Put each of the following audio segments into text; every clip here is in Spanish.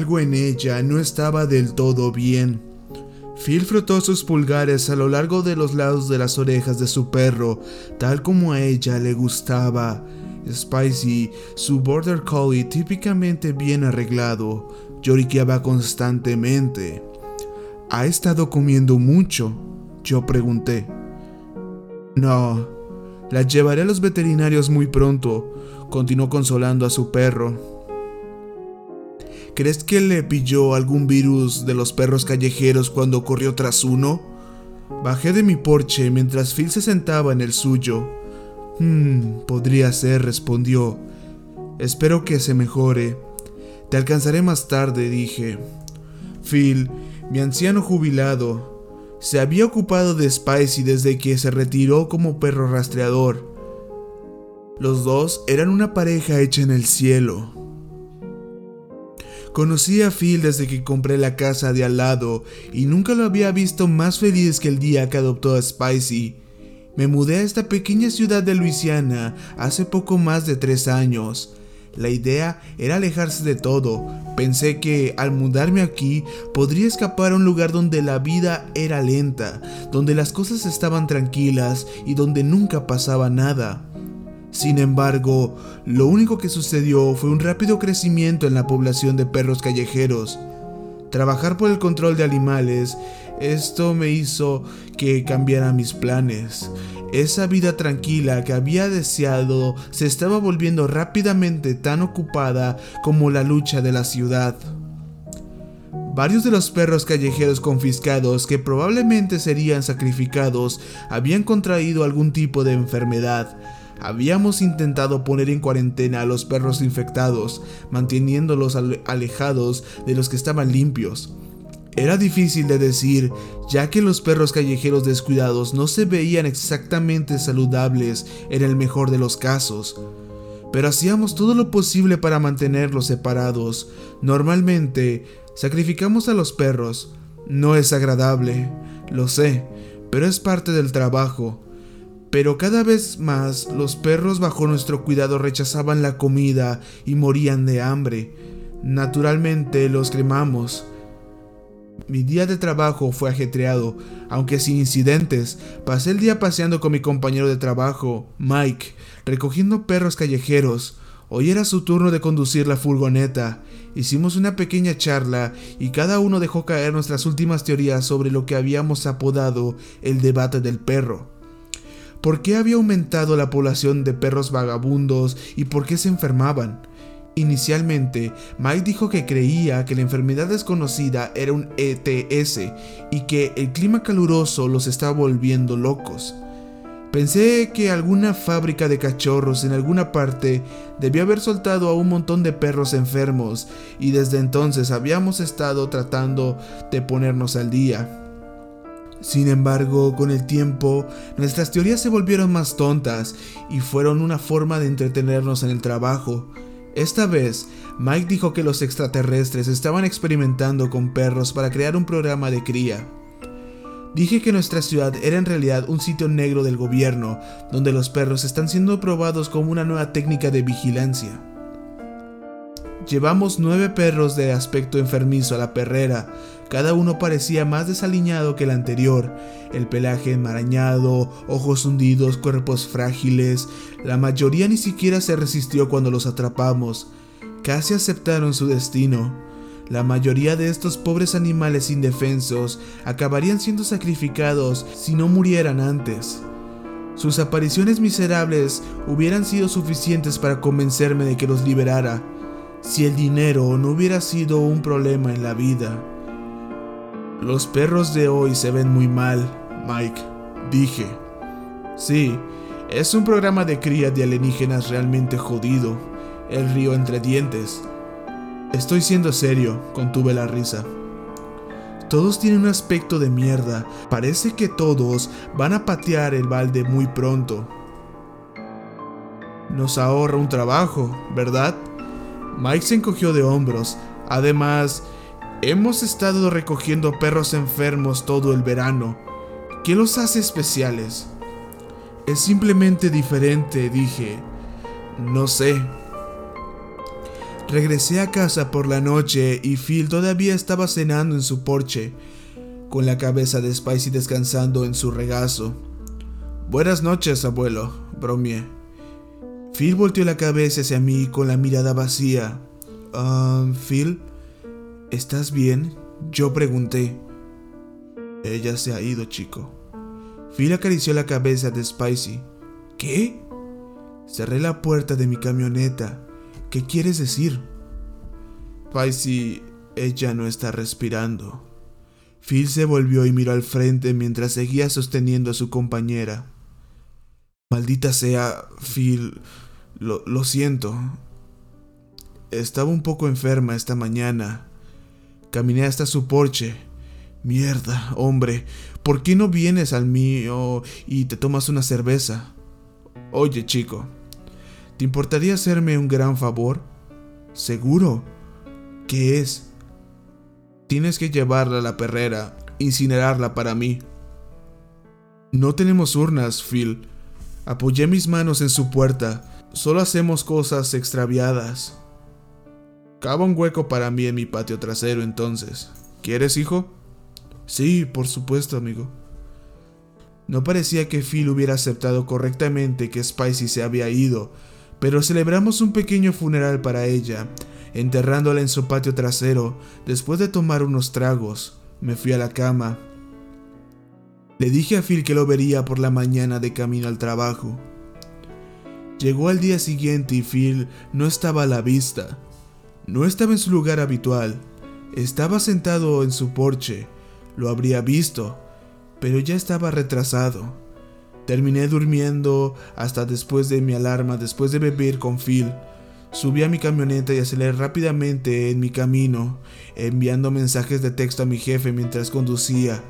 algo en ella no estaba del todo bien. Phil frotó sus pulgares a lo largo de los lados de las orejas de su perro, tal como a ella le gustaba. Spicy, su border collie típicamente bien arreglado, lloriqueaba constantemente. ¿Ha estado comiendo mucho? Yo pregunté. No, la llevaré a los veterinarios muy pronto, continuó consolando a su perro. ¿Crees que le pilló algún virus de los perros callejeros cuando corrió tras uno? Bajé de mi porche mientras Phil se sentaba en el suyo. Hmm, podría ser, respondió. Espero que se mejore. Te alcanzaré más tarde, dije. Phil, mi anciano jubilado, se había ocupado de Spicy desde que se retiró como perro rastreador. Los dos eran una pareja hecha en el cielo. Conocí a Phil desde que compré la casa de al lado y nunca lo había visto más feliz que el día que adoptó a Spicy. Me mudé a esta pequeña ciudad de Luisiana hace poco más de tres años. La idea era alejarse de todo. Pensé que al mudarme aquí podría escapar a un lugar donde la vida era lenta, donde las cosas estaban tranquilas y donde nunca pasaba nada. Sin embargo, lo único que sucedió fue un rápido crecimiento en la población de perros callejeros. Trabajar por el control de animales, esto me hizo que cambiara mis planes. Esa vida tranquila que había deseado se estaba volviendo rápidamente tan ocupada como la lucha de la ciudad. Varios de los perros callejeros confiscados que probablemente serían sacrificados habían contraído algún tipo de enfermedad, Habíamos intentado poner en cuarentena a los perros infectados, manteniéndolos alejados de los que estaban limpios. Era difícil de decir, ya que los perros callejeros descuidados no se veían exactamente saludables en el mejor de los casos. Pero hacíamos todo lo posible para mantenerlos separados. Normalmente, sacrificamos a los perros. No es agradable, lo sé, pero es parte del trabajo. Pero cada vez más los perros bajo nuestro cuidado rechazaban la comida y morían de hambre. Naturalmente los cremamos. Mi día de trabajo fue ajetreado, aunque sin incidentes. Pasé el día paseando con mi compañero de trabajo, Mike, recogiendo perros callejeros. Hoy era su turno de conducir la furgoneta. Hicimos una pequeña charla y cada uno dejó caer nuestras últimas teorías sobre lo que habíamos apodado el debate del perro por qué había aumentado la población de perros vagabundos y por qué se enfermaban. Inicialmente, Mike dijo que creía que la enfermedad desconocida era un ETS y que el clima caluroso los estaba volviendo locos. Pensé que alguna fábrica de cachorros en alguna parte debió haber soltado a un montón de perros enfermos y desde entonces habíamos estado tratando de ponernos al día. Sin embargo, con el tiempo, nuestras teorías se volvieron más tontas y fueron una forma de entretenernos en el trabajo. Esta vez, Mike dijo que los extraterrestres estaban experimentando con perros para crear un programa de cría. Dije que nuestra ciudad era en realidad un sitio negro del gobierno, donde los perros están siendo probados como una nueva técnica de vigilancia. Llevamos nueve perros de aspecto enfermizo a la perrera, cada uno parecía más desaliñado que el anterior, el pelaje enmarañado, ojos hundidos, cuerpos frágiles. La mayoría ni siquiera se resistió cuando los atrapamos. Casi aceptaron su destino. La mayoría de estos pobres animales indefensos acabarían siendo sacrificados si no murieran antes. Sus apariciones miserables hubieran sido suficientes para convencerme de que los liberara, si el dinero no hubiera sido un problema en la vida. Los perros de hoy se ven muy mal, Mike, dije. Sí, es un programa de cría de alienígenas realmente jodido. El río entre dientes. Estoy siendo serio, contuve la risa. Todos tienen un aspecto de mierda. Parece que todos van a patear el balde muy pronto. Nos ahorra un trabajo, ¿verdad? Mike se encogió de hombros. Además, Hemos estado recogiendo perros enfermos todo el verano. ¿Qué los hace especiales? Es simplemente diferente, dije. No sé. Regresé a casa por la noche y Phil todavía estaba cenando en su porche, con la cabeza de Spicy descansando en su regazo. Buenas noches, abuelo, bromeé. Phil volteó la cabeza hacia mí con la mirada vacía. Ah, Phil, ¿estás bien? Yo pregunté. Ella se ha ido, chico. Phil acarició la cabeza de Spicy. ¿Qué? Cerré la puerta de mi camioneta. ¿Qué quieres decir? Spicy, ella no está respirando. Phil se volvió y miró al frente mientras seguía sosteniendo a su compañera. Maldita sea, Phil. Lo, siento. Estaba un poco enferma esta mañana. Caminé hasta su porche. Mierda, hombre, ¿por qué no vienes al mío y te tomas una cerveza? Oye, chico, ¿te importaría hacerme un gran favor? ¿Seguro? ¿Qué es? Tienes que llevarla a la perrera, incinerarla para mí. No tenemos urnas, Phil. Apoyé mis manos en su puerta. Solo hacemos cosas extraviadas. Cava un hueco para mí en mi patio trasero entonces. ¿Quieres, hijo? Sí, por supuesto, amigo. No parecía que Phil hubiera aceptado correctamente que Spicy se había ido, pero celebramos un pequeño funeral para ella, enterrándola en su patio trasero. Después de tomar unos tragos, me fui a la cama le dije a Phil que lo vería por la mañana de camino al trabajo. Llegó al día siguiente y Phil no estaba a la vista. No estaba en su lugar habitual. Estaba sentado en su porche. Lo habría visto, pero ya estaba retrasado. Terminé durmiendo hasta después de mi alarma, después de beber con Phil. Subí a mi camioneta y aceleré rápidamente en mi camino, enviando mensajes de texto a mi jefe mientras conducía.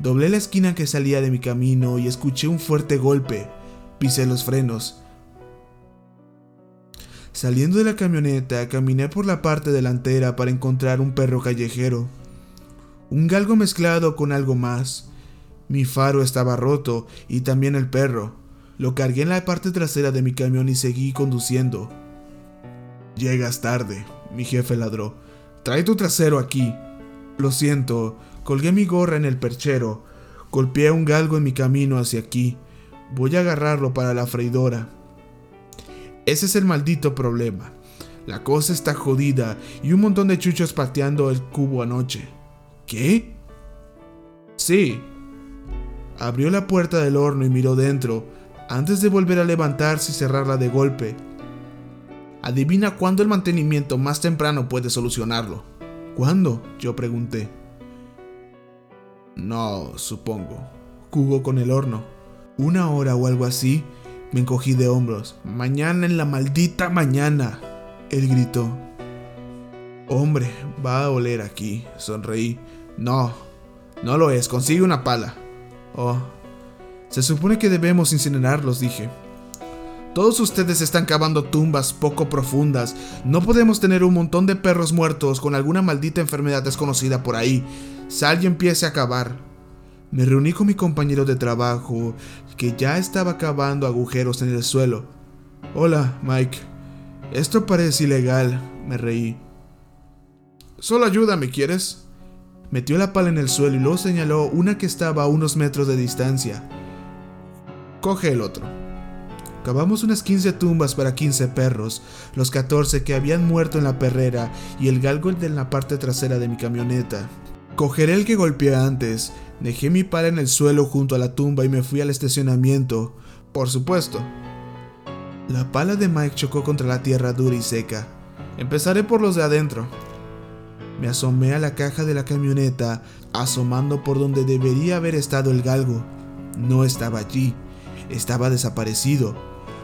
Doblé la esquina que salía de mi camino y escuché un fuerte golpe. Pisé los frenos. Saliendo de la camioneta, caminé por la parte delantera para encontrar un perro callejero. Un galgo mezclado con algo más. Mi faro estaba roto y también el perro. Lo cargué en la parte trasera de mi camión y seguí conduciendo. Llegas tarde, mi jefe ladró. Trae tu trasero aquí. Lo siento, Colgué mi gorra en el perchero, golpeé un galgo en mi camino hacia aquí. Voy a agarrarlo para la freidora. Ese es el maldito problema. La cosa está jodida y un montón de chuchos pateando el cubo anoche. ¿Qué? Sí. Abrió la puerta del horno y miró dentro, antes de volver a levantarse y cerrarla de golpe. Adivina cuándo el mantenimiento más temprano puede solucionarlo. ¿Cuándo? Yo pregunté. No, supongo. Jugó con el horno. Una hora o algo así, me encogí de hombros. Mañana en la maldita mañana. Él gritó. Hombre, va a oler aquí. Sonreí. No, no lo es. Consigue una pala. Oh. Se supone que debemos incinerarlos, dije. Todos ustedes están cavando tumbas poco profundas. No podemos tener un montón de perros muertos con alguna maldita enfermedad desconocida por ahí. Sal y empiece a cavar. Me reuní con mi compañero de trabajo, que ya estaba cavando agujeros en el suelo. Hola, Mike. Esto parece ilegal, me reí. Solo ayúdame, ¿quieres? Metió la pala en el suelo y luego señaló una que estaba a unos metros de distancia. Coge el otro. Cavamos unas 15 tumbas para 15 perros, los 14 que habían muerto en la perrera y el galgo de la parte trasera de mi camioneta. Cogeré el que golpeé antes, dejé mi pala en el suelo junto a la tumba y me fui al estacionamiento, por supuesto. La pala de Mike chocó contra la tierra dura y seca. Empezaré por los de adentro. Me asomé a la caja de la camioneta, asomando por donde debería haber estado el galgo. No estaba allí, estaba desaparecido.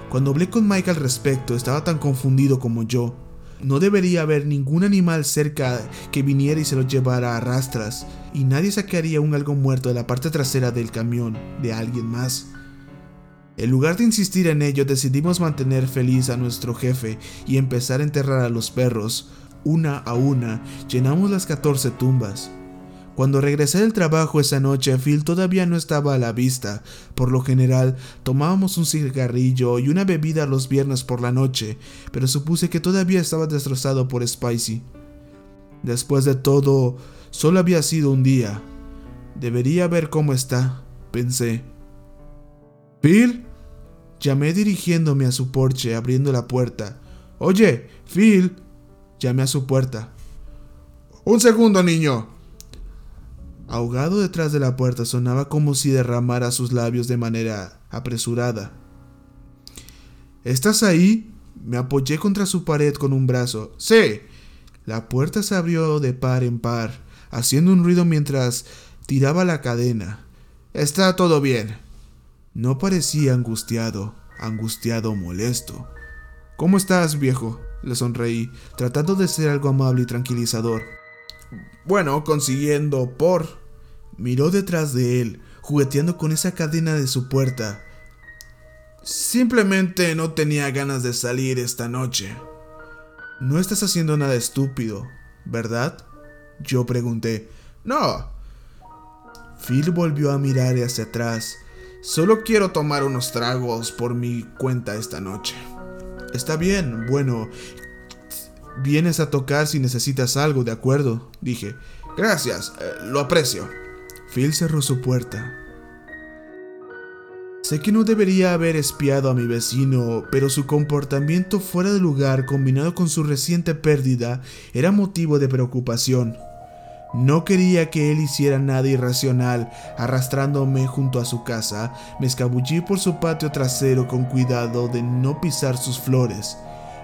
Cuando hablé con Mike al respecto, estaba tan confundido como yo. No debería haber ningún animal cerca que viniera y se lo llevara a rastras, y nadie sacaría un algo muerto de la parte trasera del camión de alguien más. En lugar de insistir en ello, decidimos mantener feliz a nuestro jefe y empezar a enterrar a los perros. Una a una, llenamos las 14 tumbas. Cuando regresé del trabajo esa noche, Phil todavía no estaba a la vista. Por lo general, tomábamos un cigarrillo y una bebida los viernes por la noche, pero supuse que todavía estaba destrozado por Spicy. Después de todo, solo había sido un día. Debería ver cómo está, pensé. ¿Phil? Llamé dirigiéndome a su porche, abriendo la puerta. Oye, Phil. Llamé a su puerta. Un segundo, niño. Ahogado detrás de la puerta sonaba como si derramara sus labios de manera apresurada. ¿Estás ahí? Me apoyé contra su pared con un brazo. Sí. La puerta se abrió de par en par, haciendo un ruido mientras tiraba la cadena. Está todo bien. No parecía angustiado, angustiado molesto. ¿Cómo estás, viejo? Le sonreí, tratando de ser algo amable y tranquilizador. Bueno, consiguiendo por... Miró detrás de él, jugueteando con esa cadena de su puerta. Simplemente no tenía ganas de salir esta noche. No estás haciendo nada estúpido, ¿verdad? Yo pregunté. No. Phil volvió a mirar hacia atrás. Solo quiero tomar unos tragos por mi cuenta esta noche. Está bien, bueno. Vienes a tocar si necesitas algo, ¿de acuerdo? Dije. Gracias, eh, lo aprecio. Phil cerró su puerta. Sé que no debería haber espiado a mi vecino, pero su comportamiento fuera de lugar combinado con su reciente pérdida era motivo de preocupación. No quería que él hiciera nada irracional. Arrastrándome junto a su casa, me escabullí por su patio trasero con cuidado de no pisar sus flores.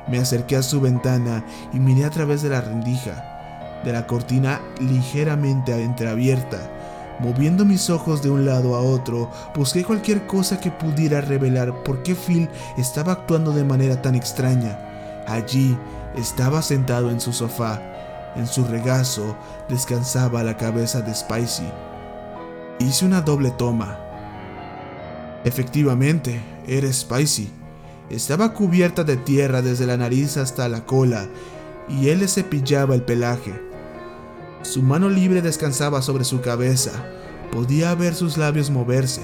Me acerqué a su ventana y miré a través de la rendija, de la cortina ligeramente entreabierta. Moviendo mis ojos de un lado a otro, busqué cualquier cosa que pudiera revelar por qué Phil estaba actuando de manera tan extraña. Allí estaba sentado en su sofá, en su regazo descansaba la cabeza de Spicy. Hice una doble toma. Efectivamente, era Spicy. Estaba cubierta de tierra desde la nariz hasta la cola, y él le cepillaba el pelaje. Su mano libre descansaba sobre su cabeza. Podía ver sus labios moverse.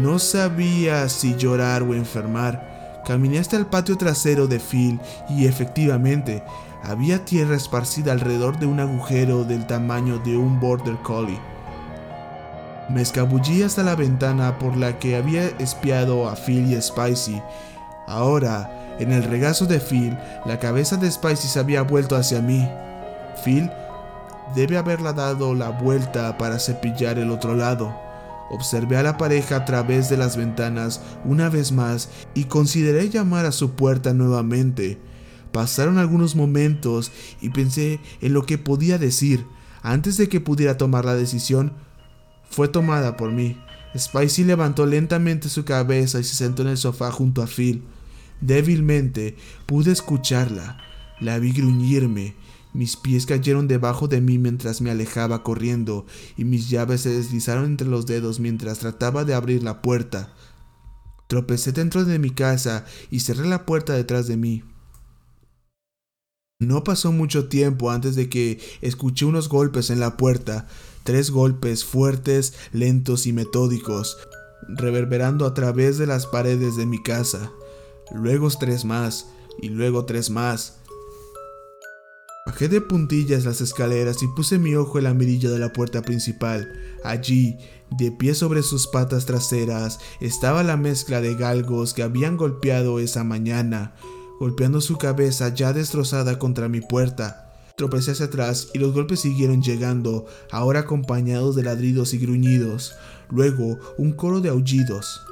No sabía si llorar o enfermar. Caminé hasta el patio trasero de Phil y efectivamente había tierra esparcida alrededor de un agujero del tamaño de un border collie. Me escabullí hasta la ventana por la que había espiado a Phil y Spicy. Ahora, en el regazo de Phil, la cabeza de Spicy se había vuelto hacia mí. Phil debe haberla dado la vuelta para cepillar el otro lado. Observé a la pareja a través de las ventanas una vez más y consideré llamar a su puerta nuevamente. Pasaron algunos momentos y pensé en lo que podía decir. Antes de que pudiera tomar la decisión, fue tomada por mí. Spicy levantó lentamente su cabeza y se sentó en el sofá junto a Phil. Débilmente pude escucharla. La vi gruñirme. Mis pies cayeron debajo de mí mientras me alejaba corriendo y mis llaves se deslizaron entre los dedos mientras trataba de abrir la puerta. Tropecé dentro de mi casa y cerré la puerta detrás de mí. No pasó mucho tiempo antes de que escuché unos golpes en la puerta, tres golpes fuertes, lentos y metódicos, reverberando a través de las paredes de mi casa. Luego tres más, y luego tres más. Bajé de puntillas las escaleras y puse mi ojo en la mirilla de la puerta principal. Allí, de pie sobre sus patas traseras, estaba la mezcla de galgos que habían golpeado esa mañana golpeando su cabeza ya destrozada contra mi puerta. Tropecé hacia atrás y los golpes siguieron llegando, ahora acompañados de ladridos y gruñidos, luego un coro de aullidos.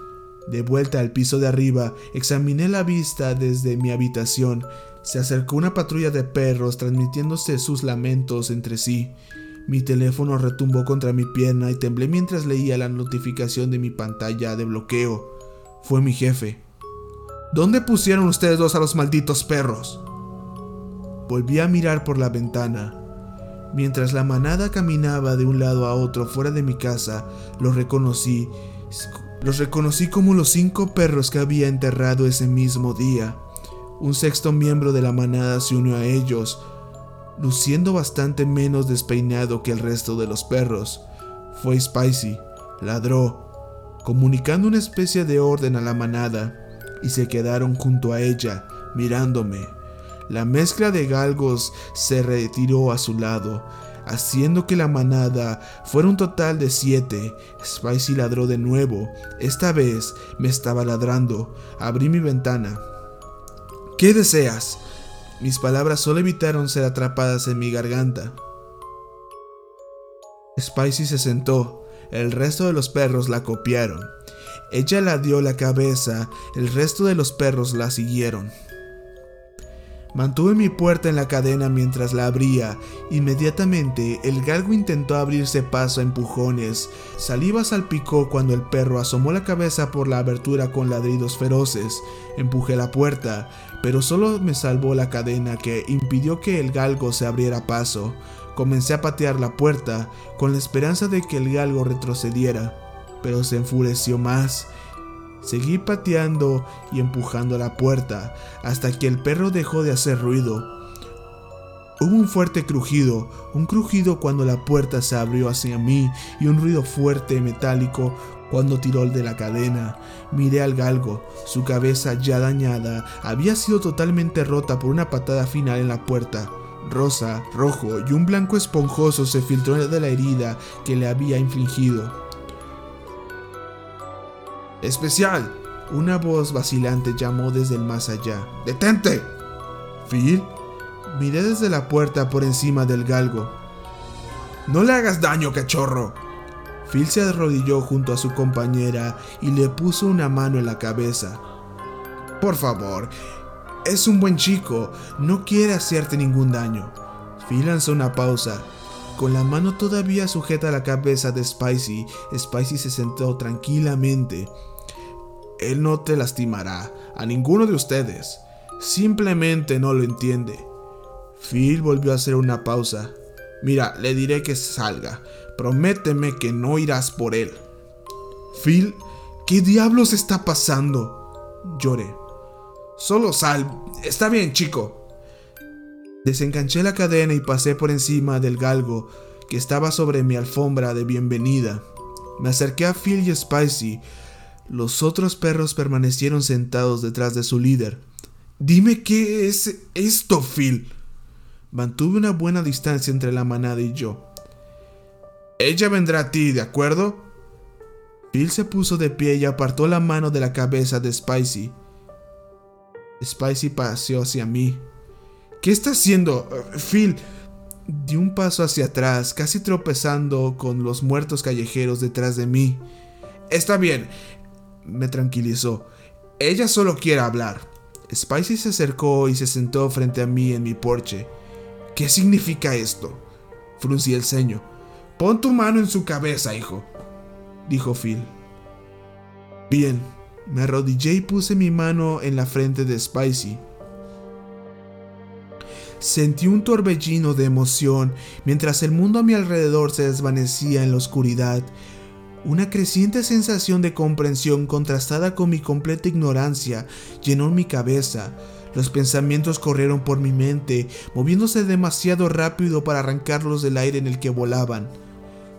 De vuelta al piso de arriba, examiné la vista desde mi habitación. Se acercó una patrulla de perros transmitiéndose sus lamentos entre sí. Mi teléfono retumbó contra mi pierna y temblé mientras leía la notificación de mi pantalla de bloqueo. Fue mi jefe. ¿Dónde pusieron ustedes dos a los malditos perros? Volví a mirar por la ventana. Mientras la manada caminaba de un lado a otro fuera de mi casa, los reconocí. Los reconocí como los cinco perros que había enterrado ese mismo día. Un sexto miembro de la manada se unió a ellos. luciendo bastante menos despeinado que el resto de los perros. Fue Spicy, ladró, comunicando una especie de orden a la manada, y se quedaron junto a ella, mirándome. La mezcla de galgos se retiró a su lado, haciendo que la manada fuera un total de siete. Spicy ladró de nuevo. Esta vez me estaba ladrando. Abrí mi ventana. ¿Qué deseas? Mis palabras solo evitaron ser atrapadas en mi garganta. Spicy se sentó. El resto de los perros la copiaron. Ella la dio la cabeza, el resto de los perros la siguieron. Mantuve mi puerta en la cadena mientras la abría. Inmediatamente el galgo intentó abrirse paso a empujones. Saliva salpicó cuando el perro asomó la cabeza por la abertura con ladridos feroces. Empujé la puerta, pero solo me salvó la cadena que impidió que el galgo se abriera paso. Comencé a patear la puerta con la esperanza de que el galgo retrocediera, pero se enfureció más Seguí pateando y empujando la puerta hasta que el perro dejó de hacer ruido. Hubo un fuerte crujido, un crujido cuando la puerta se abrió hacia mí y un ruido fuerte metálico cuando tiró el de la cadena. Miré al galgo, su cabeza ya dañada había sido totalmente rota por una patada final en la puerta. Rosa, rojo y un blanco esponjoso se filtró de la herida que le había infligido. Especial. Una voz vacilante llamó desde el más allá. ¡Detente! Phil. Miré desde la puerta por encima del galgo. No le hagas daño, cachorro. Phil se arrodilló junto a su compañera y le puso una mano en la cabeza. Por favor, es un buen chico, no quiere hacerte ningún daño. Phil lanzó una pausa. Con la mano todavía sujeta a la cabeza de Spicy, Spicy se sentó tranquilamente. Él no te lastimará, a ninguno de ustedes. Simplemente no lo entiende. Phil volvió a hacer una pausa. Mira, le diré que salga. Prométeme que no irás por él. Phil, ¿qué diablos está pasando? Lloré. Solo sal. Está bien, chico. Desenganché la cadena y pasé por encima del galgo que estaba sobre mi alfombra de bienvenida. Me acerqué a Phil y Spicy, los otros perros permanecieron sentados detrás de su líder. Dime qué es esto, Phil. Mantuve una buena distancia entre la manada y yo. Ella vendrá a ti, ¿de acuerdo? Phil se puso de pie y apartó la mano de la cabeza de Spicy. Spicy paseó hacia mí. ¿Qué está haciendo, Phil? Di un paso hacia atrás, casi tropezando con los muertos callejeros detrás de mí. Está bien, me tranquilizó. Ella solo quiere hablar. Spicy se acercó y se sentó frente a mí en mi porche. ¿Qué significa esto? Fruncí el ceño. Pon tu mano en su cabeza, hijo, dijo Phil. Bien, me arrodillé y puse mi mano en la frente de Spicy. Sentí un torbellino de emoción mientras el mundo a mi alrededor se desvanecía en la oscuridad una creciente sensación de comprensión contrastada con mi completa ignorancia llenó mi cabeza. Los pensamientos corrieron por mi mente, moviéndose demasiado rápido para arrancarlos del aire en el que volaban.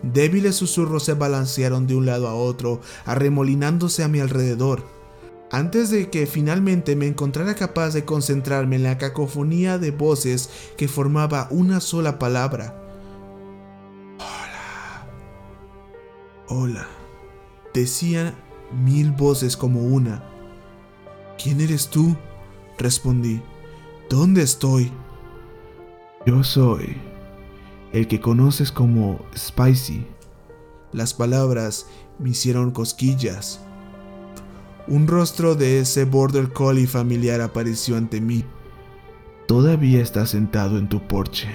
Débiles susurros se balancearon de un lado a otro, arremolinándose a mi alrededor. Antes de que finalmente me encontrara capaz de concentrarme en la cacofonía de voces que formaba una sola palabra, Hola, decía mil voces como una. ¿Quién eres tú? Respondí. ¿Dónde estoy? Yo soy el que conoces como Spicy. Las palabras me hicieron cosquillas. Un rostro de ese border collie familiar apareció ante mí. Todavía estás sentado en tu porche.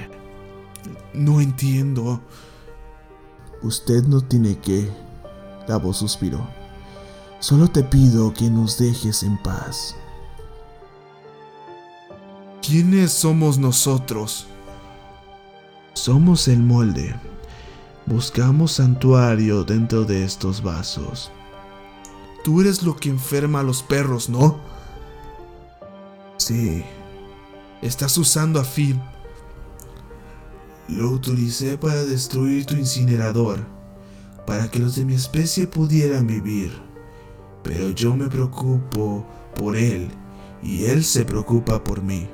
No entiendo. Usted no tiene que... La voz suspiró. Solo te pido que nos dejes en paz. ¿Quiénes somos nosotros? Somos el molde. Buscamos santuario dentro de estos vasos. Tú eres lo que enferma a los perros, ¿no? Sí. Estás usando a Phil. Lo utilicé para destruir tu incinerador, para que los de mi especie pudieran vivir. Pero yo me preocupo por él y él se preocupa por mí.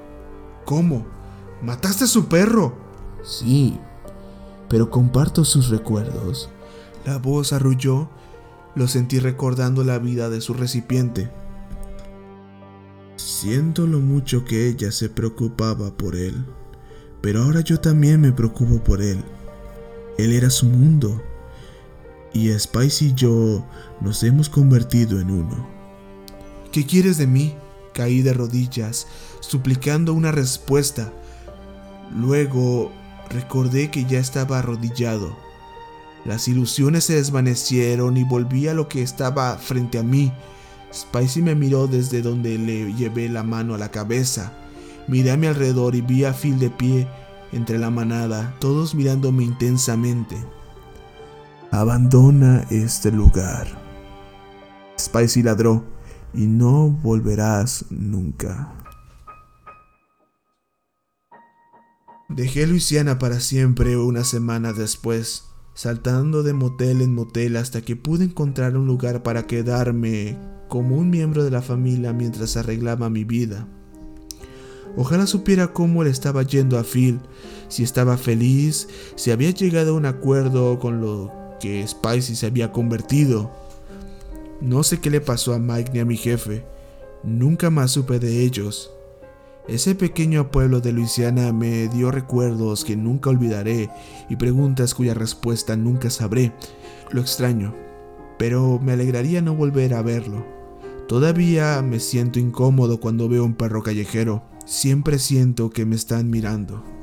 ¿Cómo? ¿Mataste a su perro? Sí, pero comparto sus recuerdos. La voz arrulló. Lo sentí recordando la vida de su recipiente. Siento lo mucho que ella se preocupaba por él, pero ahora yo también me preocupo por él. Él era su mundo, y Spice y yo nos hemos convertido en uno. ¿Qué quieres de mí? Caí de rodillas, suplicando una respuesta. Luego recordé que ya estaba arrodillado. Las ilusiones se desvanecieron y volví a lo que estaba frente a mí. Spicy me miró desde donde le llevé la mano a la cabeza. Miré a mi alrededor y vi a Phil de pie entre la manada, todos mirándome intensamente. Abandona este lugar. Spicy ladró y no volverás nunca. Dejé Luisiana para siempre una semana después, saltando de motel en motel hasta que pude encontrar un lugar para quedarme como un miembro de la familia mientras arreglaba mi vida. Ojalá supiera cómo le estaba yendo a Phil, si estaba feliz, si había llegado a un acuerdo con lo que Spicy se había convertido. No sé qué le pasó a Mike ni a mi jefe. Nunca más supe de ellos. Ese pequeño pueblo de Luisiana me dio recuerdos que nunca olvidaré y preguntas cuya respuesta nunca sabré. Lo extraño, pero me alegraría no volver a verlo. Todavía me siento incómodo cuando veo un perro callejero. Siempre siento que me están mirando.